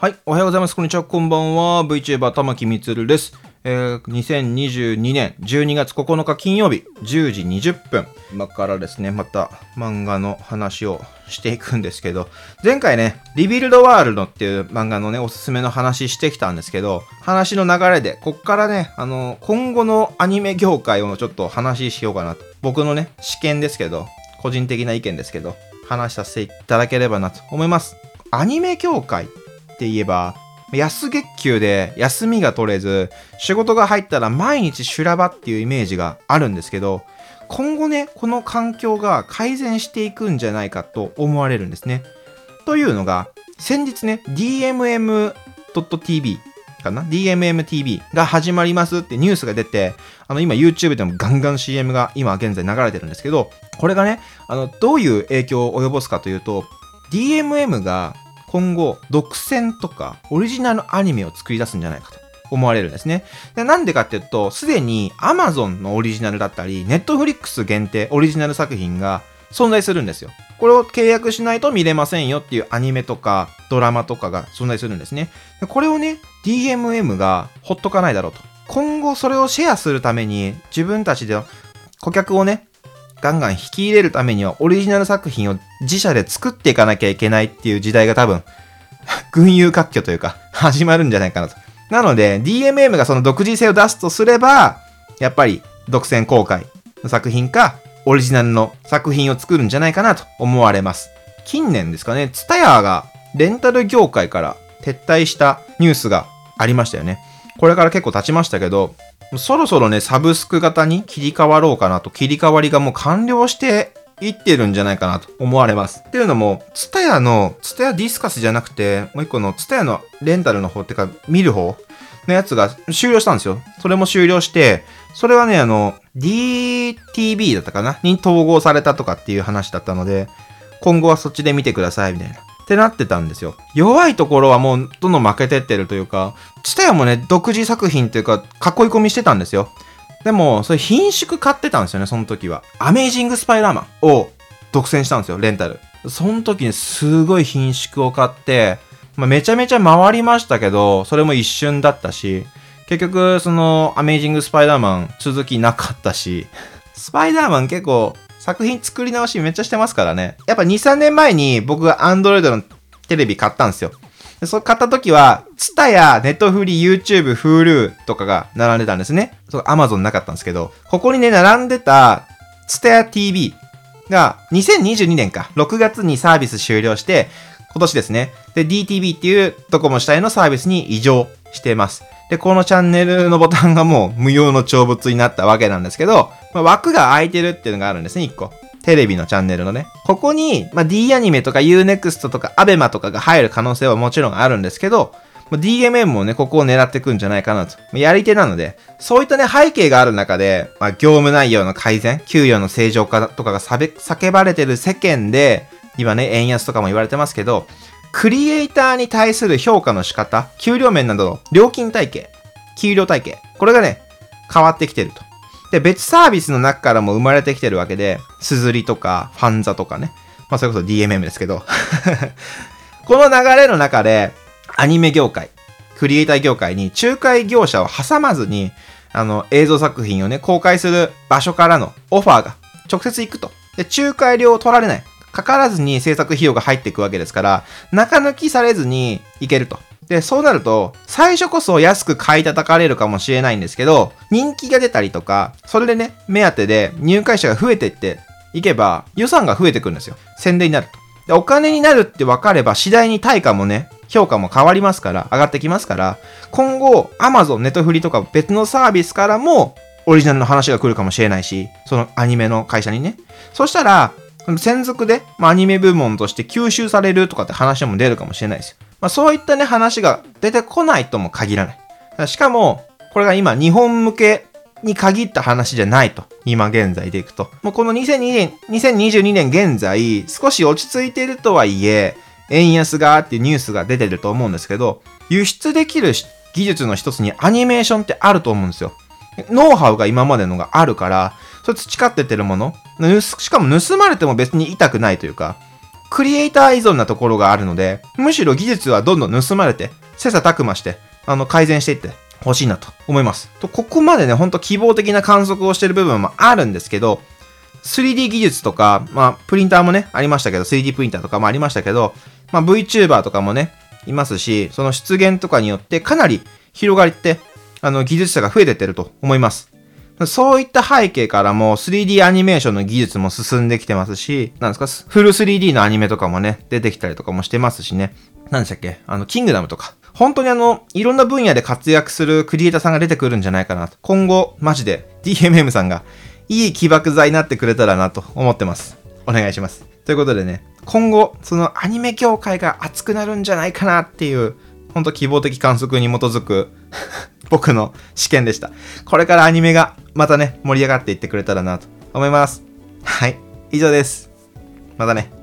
はい、おはようございます。こんにちは、こんばんは。VTuber 玉木みつるです。えー、2022年12月9日金曜日10時20分。今からですね、また漫画の話をしていくんですけど、前回ね、リビルドワールドっていう漫画のね、おすすめの話してきたんですけど、話の流れで、こっからね、あの、今後のアニメ業界をちょっと話ししようかなと。僕のね、試験ですけど、個人的な意見ですけど、話させていただければなと思います。アニメ業界っって言えば、安月給で休みが取れず、仕事が入ったら毎日修羅場っていうイメージがあるんですけど、今後ね、この環境が改善していくんじゃないかと思われるんですね。というのが、先日ね、DMM.tv かな ?DMMTV が始まりますってニュースが出て、あの今 YouTube でもガンガン CM が今現在流れてるんですけど、これがね、あのどういう影響を及ぼすかというと、DMM が今後、独占とかオリジナルアニメを作り出すんじゃないかと思われるんですね。でなんでかっていうと、すでに Amazon のオリジナルだったり、Netflix 限定オリジナル作品が存在するんですよ。これを契約しないと見れませんよっていうアニメとかドラマとかが存在するんですね。これをね、DMM がほっとかないだろうと。今後それをシェアするために自分たちで顧客をね、ガンガン引き入れるためにはオリジナル作品を自社で作っていかなきゃいけないっていう時代が多分、群雄割拠というか、始まるんじゃないかなと。なので、DMM がその独自性を出すとすれば、やっぱり独占公開の作品か、オリジナルの作品を作るんじゃないかなと思われます。近年ですかね、ツタヤがレンタル業界から撤退したニュースがありましたよね。これから結構経ちましたけど、そろそろね、サブスク型に切り替わろうかなと、切り替わりがもう完了していってるんじゃないかなと思われます。っていうのも、ツタヤの、ツタヤディスカスじゃなくて、もう一個のツタヤのレンタルの方ってか、見る方のやつが終了したんですよ。それも終了して、それはね、あの、DTV だったかなに統合されたとかっていう話だったので、今後はそっちで見てください、みたいな。ってなってたんですよ。弱いところはもうどんどん負けてってるというか、ツタヤもね、独自作品というか、囲い込みしてたんですよ。でも、それ品種買ってたんですよね、その時は。アメージングスパイダーマンを独占したんですよ、レンタル。その時にすごい品種を買って、まあ、めちゃめちゃ回りましたけど、それも一瞬だったし、結局、その、アメージングスパイダーマン続きなかったし、スパイダーマン結構作品作り直しめっちゃしてますからね。やっぱ2、3年前に僕が Android のテレビ買ったんですよ。でそれ買った時は、ツタやネットフリ、YouTube、Hulu とかが並んでたんですね。そう、Amazon なかったんですけど、ここにね、並んでた、ツタヤ TV が2022年か、6月にサービス終了して、今年ですね。で、DTV っていうドコモ主体のサービスに移乗してます。で、このチャンネルのボタンがもう無用の長物になったわけなんですけど、まあ、枠が空いてるっていうのがあるんですね、1個。テレビのチャンネルのね。ここに、まあ、D アニメとか Unext とか ABEMA とかが入る可能性はもちろんあるんですけど、ま DMM もね、ここを狙ってくんじゃないかなとま。やり手なので、そういったね、背景がある中で、まあ、業務内容の改善、給与の正常化とかが叫ばれてる世間で、今ね、円安とかも言われてますけど、クリエイターに対する評価の仕方、給料面などの料金体系、給料体系、これがね、変わってきてると。で、別サービスの中からも生まれてきてるわけで、すずりとか、ファンザとかね。まあ、それこそ DMM ですけど。この流れの中で、アニメ業界、クリエイター業界に仲介業者を挟まずに、あの、映像作品をね、公開する場所からのオファーが直接行くと。で、仲介料を取られない。かからずに制作費用が入っていくわけですから、中抜きされずにいけると。で、そうなると、最初こそ安く買い叩かれるかもしれないんですけど、人気が出たりとか、それでね、目当てで入会者が増えていっていけば、予算が増えてくるんですよ。宣伝になると。で、お金になるって分かれば、次第に対価もね、評価も変わりますから、上がってきますから、今後、Amazon、Netflix とか別のサービスからも、オリジナルの話が来るかもしれないし、そのアニメの会社にね。そしたら、専属で、まあ、アニメ部門として吸収されるとかって話も出るかもしれないですよ。まあ、そういったね、話が出てこないとも限らない。しかも、これが今、日本向けに限った話じゃないと。今現在でいくと。もうこの2002年、2022年現在、少し落ち着いているとはいえ、円安がっていうニュースが出てると思うんですけど、輸出できる技術の一つにアニメーションってあると思うんですよ。ノウハウが今までのがあるから、それ培っててるもの、しかも盗まれても別に痛くないというか、クリエイター依存なところがあるので、むしろ技術はどんどん盗まれて、切磋琢磨して、あの、改善していってほしいなと思います。と、ここまでね、ほんと希望的な観測をしてる部分もあるんですけど、3D 技術とか、まあ、プリンターもね、ありましたけど、3D プリンターとかもありましたけど、まあ、VTuber とかもね、いますし、その出現とかによってかなり広がりって、あの、技術者が増えてってると思います。そういった背景からも 3D アニメーションの技術も進んできてますし、なんですか、フル 3D のアニメとかもね、出てきたりとかもしてますしね。何でしたっけ？あの、キングダムとか。本当にあの、いろんな分野で活躍するクリエイターさんが出てくるんじゃないかなと。今後、マジで DMM さんがいい起爆剤になってくれたらなと思ってます。お願いします。ということでね、今後、そのアニメ業界が熱くなるんじゃないかなっていう、ほんと希望的観測に基づく僕の試験でした。これからアニメがまたね、盛り上がっていってくれたらなと思います。はい。以上です。またね。